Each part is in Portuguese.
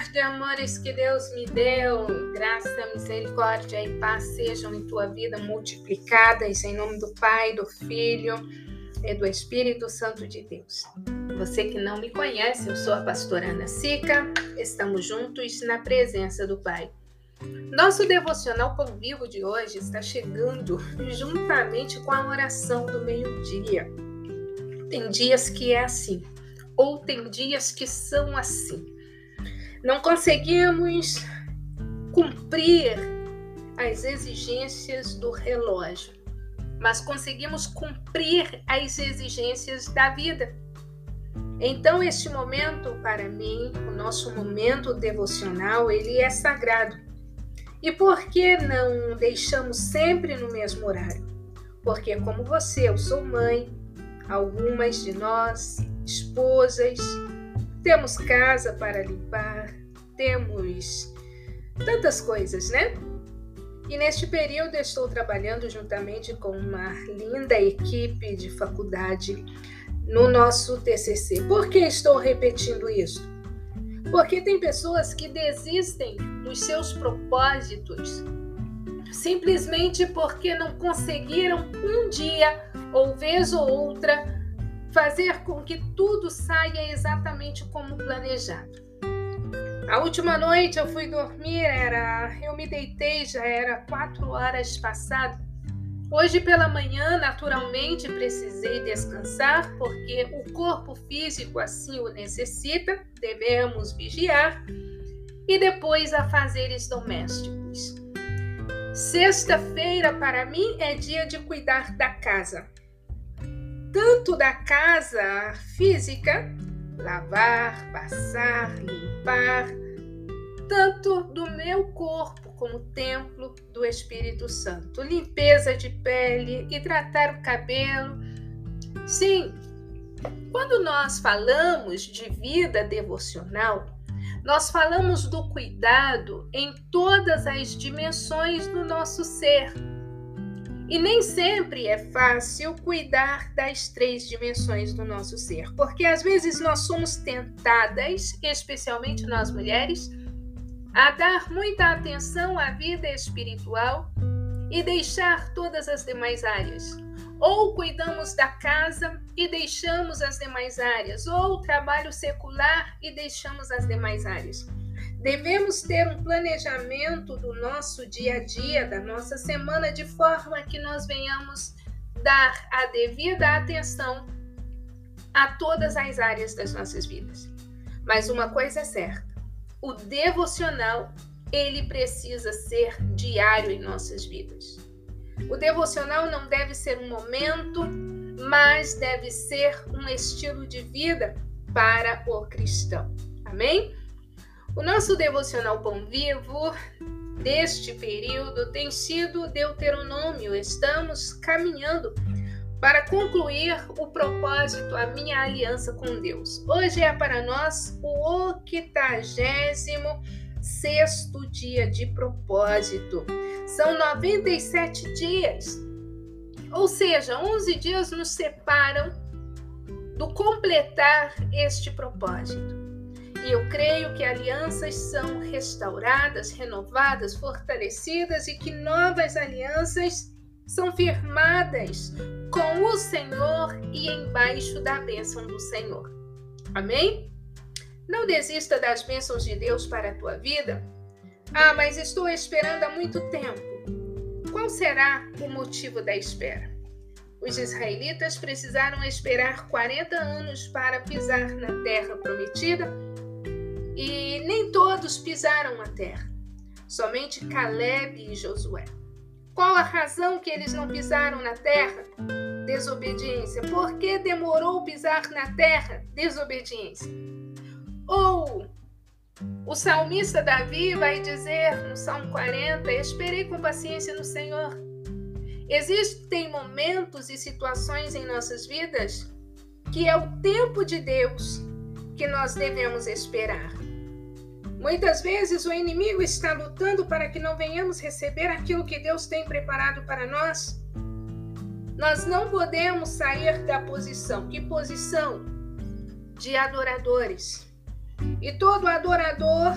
tarde, amores que Deus me deu. Graça, misericórdia e paz sejam em tua vida multiplicadas em nome do Pai, do Filho e do Espírito Santo de Deus. Você que não me conhece, eu sou a pastora Ana Sica. Estamos juntos na presença do Pai. Nosso devocional Pão Vivo de hoje está chegando juntamente com a oração do meio-dia. Tem dias que é assim, ou tem dias que são assim. Não conseguimos cumprir as exigências do relógio, mas conseguimos cumprir as exigências da vida. Então, este momento, para mim, o nosso momento devocional, ele é sagrado. E por que não deixamos sempre no mesmo horário? Porque, como você, eu sou mãe, algumas de nós, esposas, temos casa para limpar, temos tantas coisas, né? E neste período estou trabalhando juntamente com uma linda equipe de faculdade no nosso TCC. Por que estou repetindo isso? Porque tem pessoas que desistem dos seus propósitos simplesmente porque não conseguiram um dia ou vez ou outra fazer com que tudo saia exatamente como planejado. A última noite eu fui dormir, era, eu me deitei, já era quatro horas passado. Hoje pela manhã, naturalmente, precisei descansar, porque o corpo físico assim o necessita, devemos vigiar, e depois a fazeres domésticos. Sexta-feira, para mim, é dia de cuidar da casa tanto da casa física, lavar, passar, limpar, tanto do meu corpo como templo do Espírito Santo, limpeza de pele, hidratar o cabelo. Sim, quando nós falamos de vida devocional, nós falamos do cuidado em todas as dimensões do nosso ser e nem sempre é fácil cuidar das três dimensões do nosso ser, porque às vezes nós somos tentadas, especialmente nós mulheres, a dar muita atenção à vida espiritual e deixar todas as demais áreas. Ou cuidamos da casa e deixamos as demais áreas, ou trabalho secular e deixamos as demais áreas. Devemos ter um planejamento do nosso dia a dia, da nossa semana, de forma que nós venhamos dar a devida atenção a todas as áreas das nossas vidas. Mas uma coisa é certa: o devocional ele precisa ser diário em nossas vidas. O devocional não deve ser um momento, mas deve ser um estilo de vida para o cristão. Amém? O nosso devocional Pão Vivo deste período tem sido Deuteronômio. Estamos caminhando para concluir o propósito, a minha aliança com Deus. Hoje é para nós o octagésimo sexto dia de propósito. São 97 dias, ou seja, 11 dias nos separam do completar este propósito. E eu creio que alianças são restauradas, renovadas, fortalecidas e que novas alianças são firmadas com o Senhor e embaixo da bênção do Senhor. Amém? Não desista das bênçãos de Deus para a tua vida. Ah, mas estou esperando há muito tempo. Qual será o motivo da espera? Os israelitas precisaram esperar 40 anos para pisar na terra prometida e nem todos pisaram a terra, somente Caleb e Josué. Qual a razão que eles não pisaram na terra? Desobediência. Por que demorou pisar na terra? Desobediência. Ou o salmista Davi vai dizer no Salmo 40: Esperei com paciência no Senhor. Existem momentos e situações em nossas vidas que é o tempo de Deus que nós devemos esperar. Muitas vezes o inimigo está lutando para que não venhamos receber aquilo que Deus tem preparado para nós. Nós não podemos sair da posição. Que posição? De adoradores. E todo adorador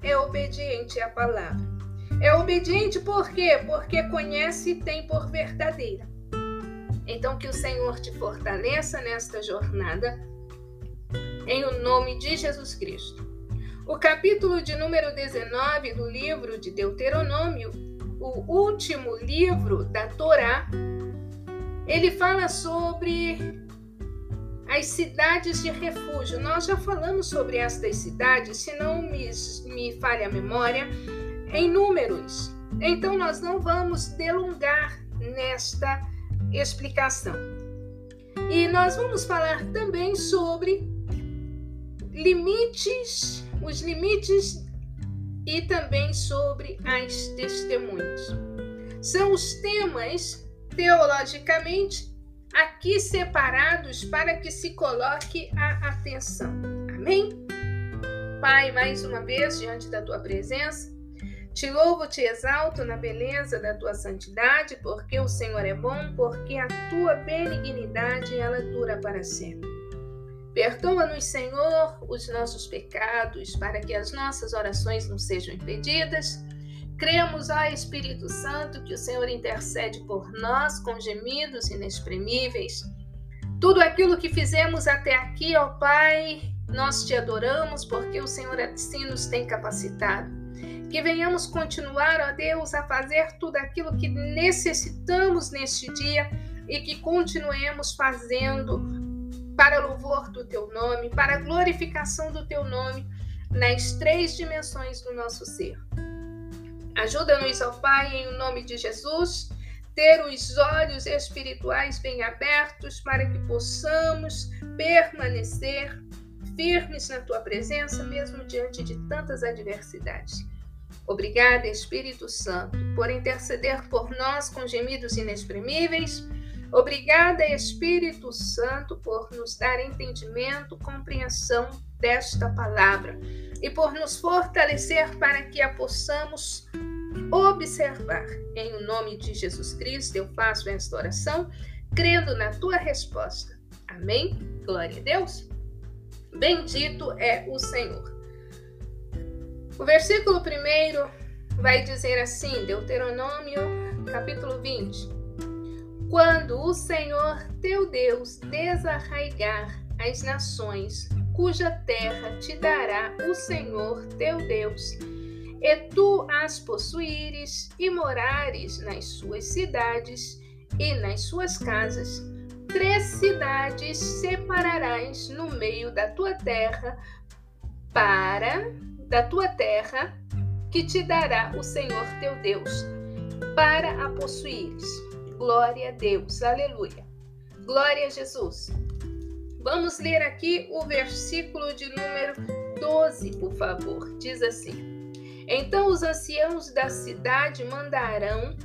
é obediente à palavra. É obediente por quê? Porque conhece e tem por verdadeira. Então, que o Senhor te fortaleça nesta jornada, em o nome de Jesus Cristo. O capítulo de número 19 do livro de Deuteronômio, o último livro da Torá, ele fala sobre as cidades de refúgio. Nós já falamos sobre estas cidades, se não me, me falha a memória, em números. Então, nós não vamos delongar nesta explicação. E nós vamos falar também sobre limites, os limites e também sobre as testemunhas. São os temas teologicamente aqui separados para que se coloque a atenção. Amém? Pai, mais uma vez diante da tua presença, te louvo, te exalto na beleza da tua santidade, porque o Senhor é bom, porque a tua benignidade ela dura para sempre. Perdoa-nos, Senhor, os nossos pecados, para que as nossas orações não sejam impedidas Cremos, ó Espírito Santo, que o Senhor intercede por nós com gemidos inexprimíveis. Tudo aquilo que fizemos até aqui, ó Pai, nós te adoramos porque o Senhor assim nos tem capacitado. Que venhamos continuar, ó Deus, a fazer tudo aquilo que necessitamos neste dia e que continuemos fazendo para louvor do teu nome, para glorificação do teu nome nas três dimensões do nosso ser. Ajuda-nos, ó Pai, em nome de Jesus, ter os olhos espirituais bem abertos para que possamos permanecer firmes na tua presença, mesmo diante de tantas adversidades. Obrigada, Espírito Santo, por interceder por nós com gemidos inexprimíveis. Obrigada, Espírito Santo, por nos dar entendimento, compreensão desta palavra e por nos fortalecer para que a possamos observar. Em nome de Jesus Cristo, eu faço esta oração, crendo na tua resposta. Amém? Glória a Deus. Bendito é o Senhor. O versículo primeiro vai dizer assim, Deuteronômio, capítulo 20. Quando o Senhor teu Deus desarraigar as nações cuja terra te dará o Senhor teu Deus, e tu as possuíres e morares nas suas cidades e nas suas casas, três cidades separarás no meio da tua terra para da tua terra que te dará o Senhor teu Deus para a possuíres. Glória a Deus. Aleluia. Glória a Jesus. Vamos ler aqui o versículo de número 12, por favor. Diz assim: Então os anciãos da cidade mandarão,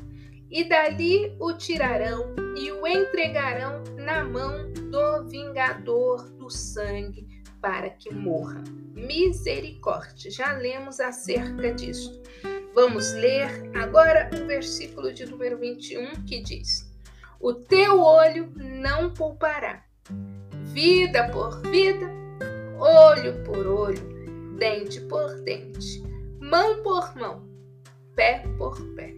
e dali o tirarão e o entregarão na mão do vingador do sangue, para que morra. Misericórdia. Já lemos acerca disto. Vamos ler agora o versículo de número 21 que diz: O teu olho não poupará vida por vida, olho por olho, dente por dente, mão por mão, pé por pé.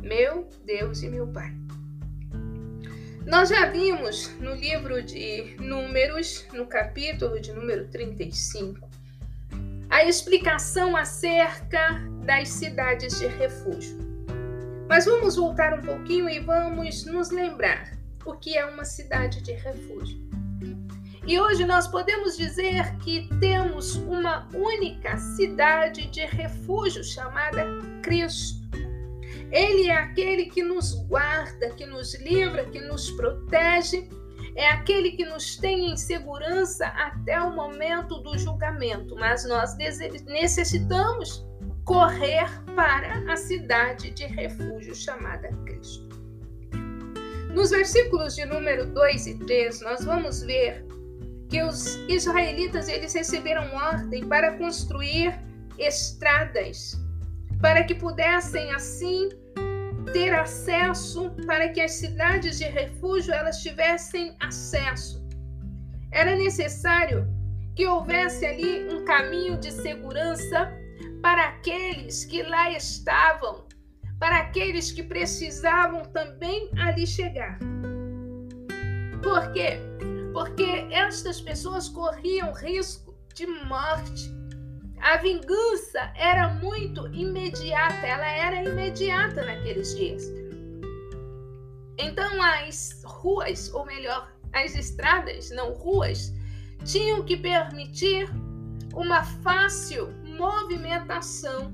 Meu Deus e meu Pai. Nós já vimos no livro de Números, no capítulo de número 35, a explicação acerca das cidades de refúgio. Mas vamos voltar um pouquinho e vamos nos lembrar o que é uma cidade de refúgio. E hoje nós podemos dizer que temos uma única cidade de refúgio chamada Cristo. Ele é aquele que nos guarda, que nos livra, que nos protege, é aquele que nos tem em segurança até o momento do julgamento. Mas nós necessitamos correr para a cidade de refúgio chamada Cristo. Nos versículos de número 2 e 3, nós vamos ver que os israelitas eles receberam ordem para construir estradas para que pudessem assim ter acesso para que as cidades de refúgio elas tivessem acesso. Era necessário que houvesse ali um caminho de segurança para aqueles que lá estavam, para aqueles que precisavam também ali chegar. Por quê? Porque estas pessoas corriam risco de morte. A vingança era muito imediata, ela era imediata naqueles dias. Então as ruas, ou melhor, as estradas, não ruas, tinham que permitir uma fácil movimentação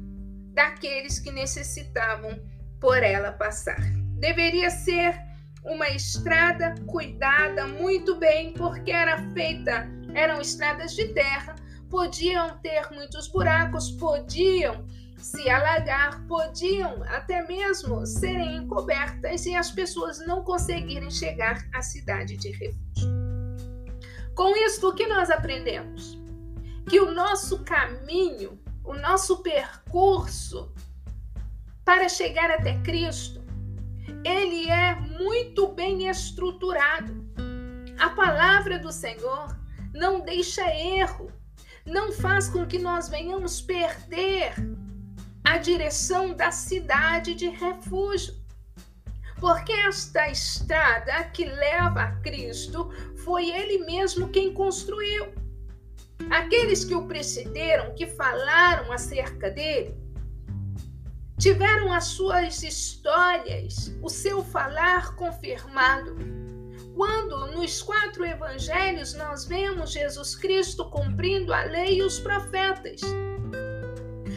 daqueles que necessitavam por ela passar. Deveria ser uma estrada cuidada muito bem, porque era feita, eram estradas de terra, podiam ter muitos buracos, podiam se alagar, podiam até mesmo serem encobertas e as pessoas não conseguirem chegar à cidade de refúgio. Com isso, o que nós aprendemos? Que o nosso caminho, o nosso percurso para chegar até Cristo, ele é muito bem estruturado. A palavra do Senhor não deixa erro, não faz com que nós venhamos perder a direção da cidade de refúgio. Porque esta estrada que leva a Cristo foi Ele mesmo quem construiu. Aqueles que o precederam, que falaram acerca dele, tiveram as suas histórias, o seu falar confirmado. Quando nos quatro evangelhos nós vemos Jesus Cristo cumprindo a lei e os profetas.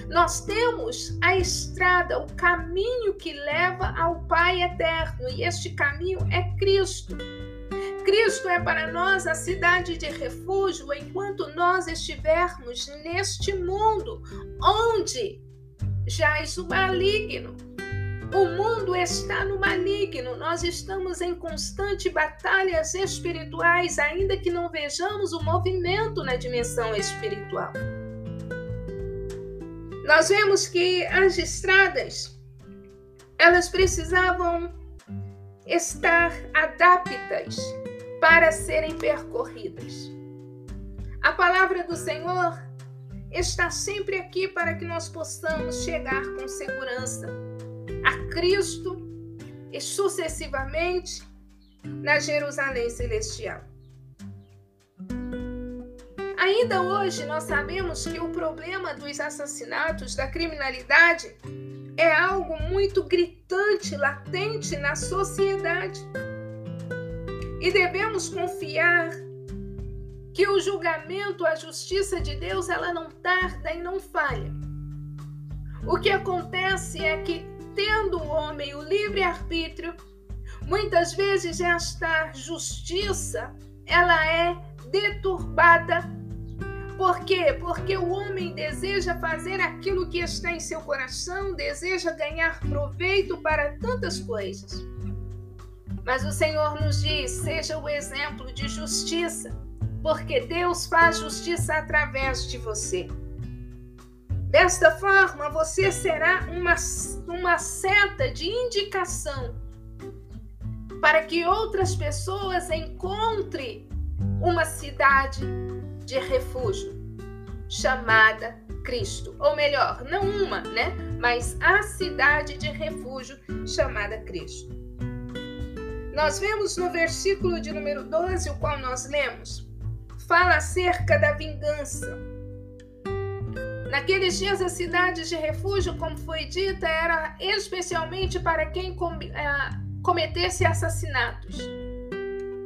Nós temos a estrada, o caminho que leva ao Pai eterno, e este caminho é Cristo. Cristo é para nós a cidade de refúgio enquanto nós estivermos neste mundo onde jaz o maligno. O mundo está no maligno, nós estamos em constante batalhas espirituais, ainda que não vejamos o movimento na dimensão espiritual nós vemos que as estradas elas precisavam estar adaptas para serem percorridas. A palavra do Senhor está sempre aqui para que nós possamos chegar com segurança a Cristo e sucessivamente na Jerusalém celestial. Ainda hoje, nós sabemos que o problema dos assassinatos, da criminalidade, é algo muito gritante, latente na sociedade. E devemos confiar que o julgamento, a justiça de Deus, ela não tarda e não falha. O que acontece é que, tendo o homem o livre-arbítrio, muitas vezes esta justiça ela é deturbada por quê? Porque o homem deseja fazer aquilo que está em seu coração, deseja ganhar proveito para tantas coisas. Mas o Senhor nos diz: seja o exemplo de justiça, porque Deus faz justiça através de você. Desta forma, você será uma, uma seta de indicação para que outras pessoas encontrem uma cidade de refúgio chamada Cristo. Ou melhor, não uma, né? Mas a cidade de refúgio chamada Cristo. Nós vemos no versículo de número 12, o qual nós lemos, fala acerca da vingança. Naqueles dias, a cidade de refúgio, como foi dita, era especialmente para quem eh, cometesse assassinatos.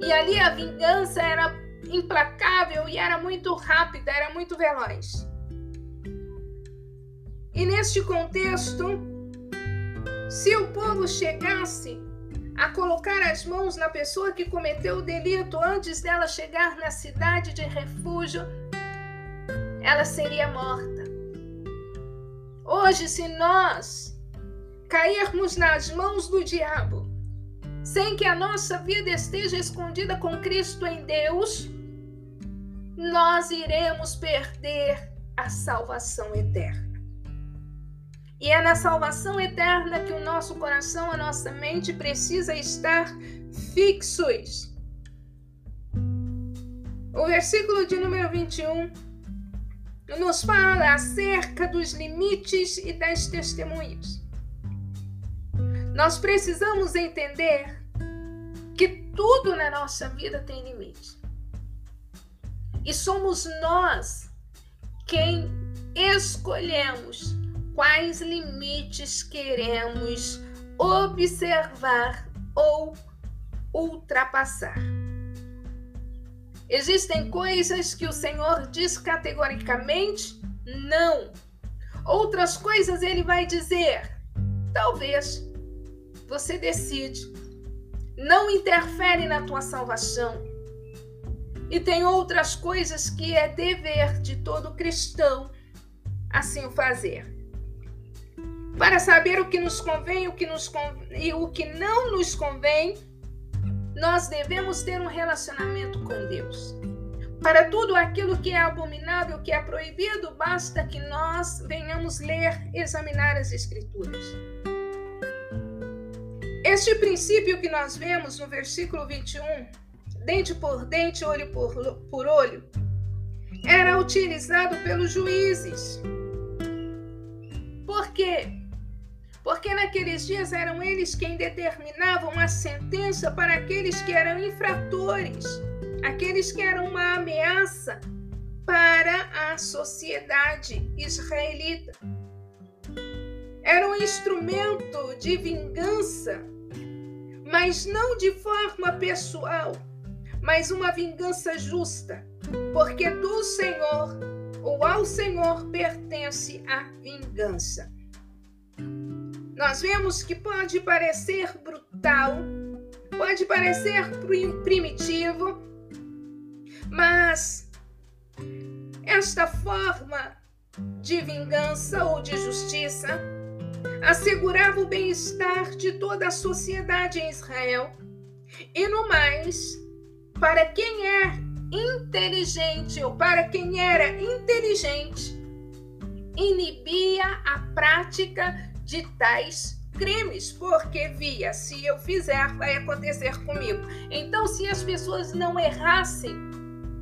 E ali a vingança era implacável e era muito rápida, era muito veloz. E neste contexto, se o povo chegasse a colocar as mãos na pessoa que cometeu o delito antes dela chegar na cidade de refúgio, ela seria morta. Hoje, se nós cairmos nas mãos do diabo, sem que a nossa vida esteja escondida com Cristo em Deus, nós iremos perder a salvação eterna. E é na salvação eterna que o nosso coração, a nossa mente precisa estar fixos. O versículo de número 21 nos fala acerca dos limites e das testemunhas. Nós precisamos entender que tudo na nossa vida tem limite. E somos nós quem escolhemos quais limites queremos observar ou ultrapassar. Existem coisas que o Senhor diz categoricamente não. Outras coisas ele vai dizer talvez. Você decide. Não interfere na tua salvação. E tem outras coisas que é dever de todo cristão assim o fazer. Para saber o que nos convém o que nos e o que não nos convém, nós devemos ter um relacionamento com Deus. Para tudo aquilo que é abominável, que é proibido, basta que nós venhamos ler, examinar as Escrituras. Este princípio que nós vemos no versículo 21, dente por dente, olho por, por olho, era utilizado pelos juízes. Por quê? Porque naqueles dias eram eles quem determinavam a sentença para aqueles que eram infratores, aqueles que eram uma ameaça para a sociedade israelita. Era um instrumento de vingança, mas não de forma pessoal, mas uma vingança justa, porque do Senhor ou ao Senhor pertence a vingança. Nós vemos que pode parecer brutal, pode parecer primitivo, mas esta forma de vingança ou de justiça assegurava o bem-estar de toda a sociedade em Israel. E no mais, para quem é inteligente ou para quem era inteligente, inibia a prática de tais crimes, porque via, se eu fizer, vai acontecer comigo. Então, se as pessoas não errassem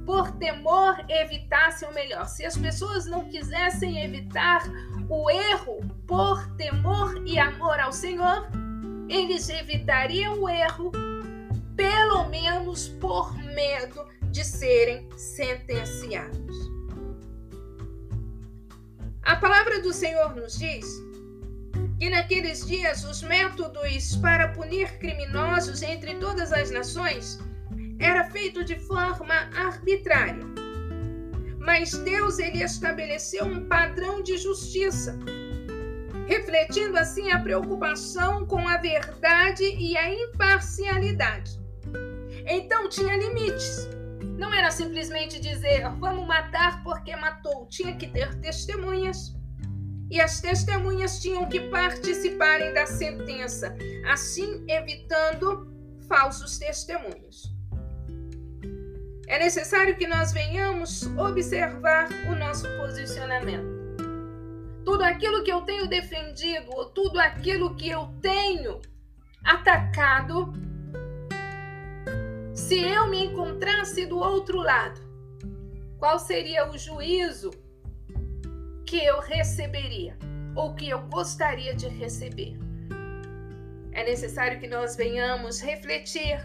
por temor, evitassem o melhor. Se as pessoas não quisessem evitar o erro por temor e amor ao Senhor, eles evitariam o erro, pelo menos por medo de serem sentenciados. A palavra do Senhor nos diz que naqueles dias os métodos para punir criminosos entre todas as nações era feito de forma arbitrária. Mas Deus ele estabeleceu um padrão de justiça, refletindo assim a preocupação com a verdade e a imparcialidade. Então tinha limites. Não era simplesmente dizer vamos matar porque matou, tinha que ter testemunhas e as testemunhas tinham que participarem da sentença, assim evitando falsos testemunhos. É necessário que nós venhamos observar o nosso posicionamento. Tudo aquilo que eu tenho defendido, ou tudo aquilo que eu tenho atacado, se eu me encontrasse do outro lado, qual seria o juízo que eu receberia ou que eu gostaria de receber. É necessário que nós venhamos refletir,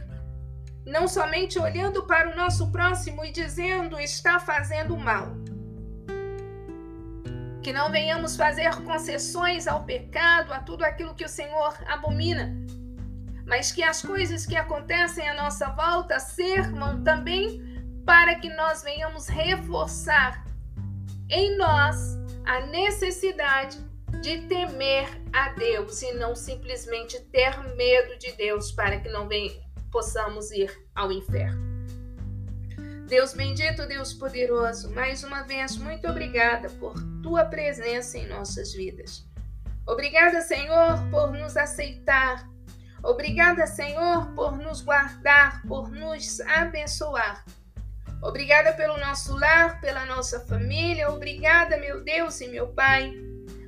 não somente olhando para o nosso próximo e dizendo está fazendo mal. Que não venhamos fazer concessões ao pecado, a tudo aquilo que o Senhor abomina, mas que as coisas que acontecem à nossa volta servam também para que nós venhamos reforçar em nós a necessidade de temer a Deus e não simplesmente ter medo de Deus para que não vem, possamos ir ao inferno. Deus bendito, Deus poderoso, mais uma vez, muito obrigada por tua presença em nossas vidas. Obrigada, Senhor, por nos aceitar. Obrigada, Senhor, por nos guardar, por nos abençoar. Obrigada pelo nosso lar, pela nossa família. Obrigada, meu Deus e meu Pai,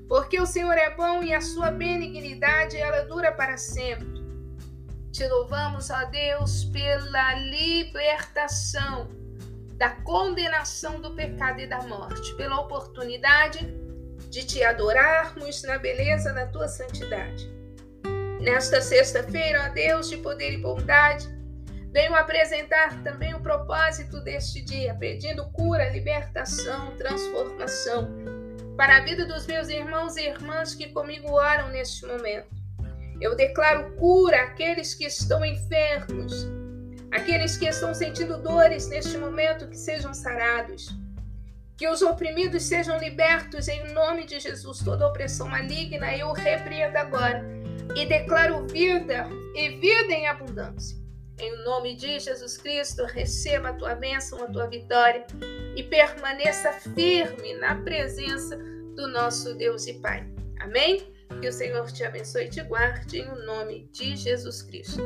porque o Senhor é bom e a sua benignidade ela dura para sempre. Te louvamos, ó Deus, pela libertação da condenação do pecado e da morte, pela oportunidade de te adorarmos na beleza da tua santidade. Nesta sexta-feira, ó Deus de poder e bondade, venho apresentar também o propósito deste dia, pedindo cura, libertação, transformação para a vida dos meus irmãos e irmãs que comigo oram neste momento. Eu declaro cura àqueles que estão enfermos, aqueles que estão sentindo dores neste momento, que sejam sarados. Que os oprimidos sejam libertos em nome de Jesus. Toda opressão maligna eu repreendo agora e declaro vida e vida em abundância. Em nome de Jesus Cristo, receba a tua bênção, a tua vitória e permaneça firme na presença do nosso Deus e Pai. Amém? Que o Senhor te abençoe e te guarde em nome de Jesus Cristo.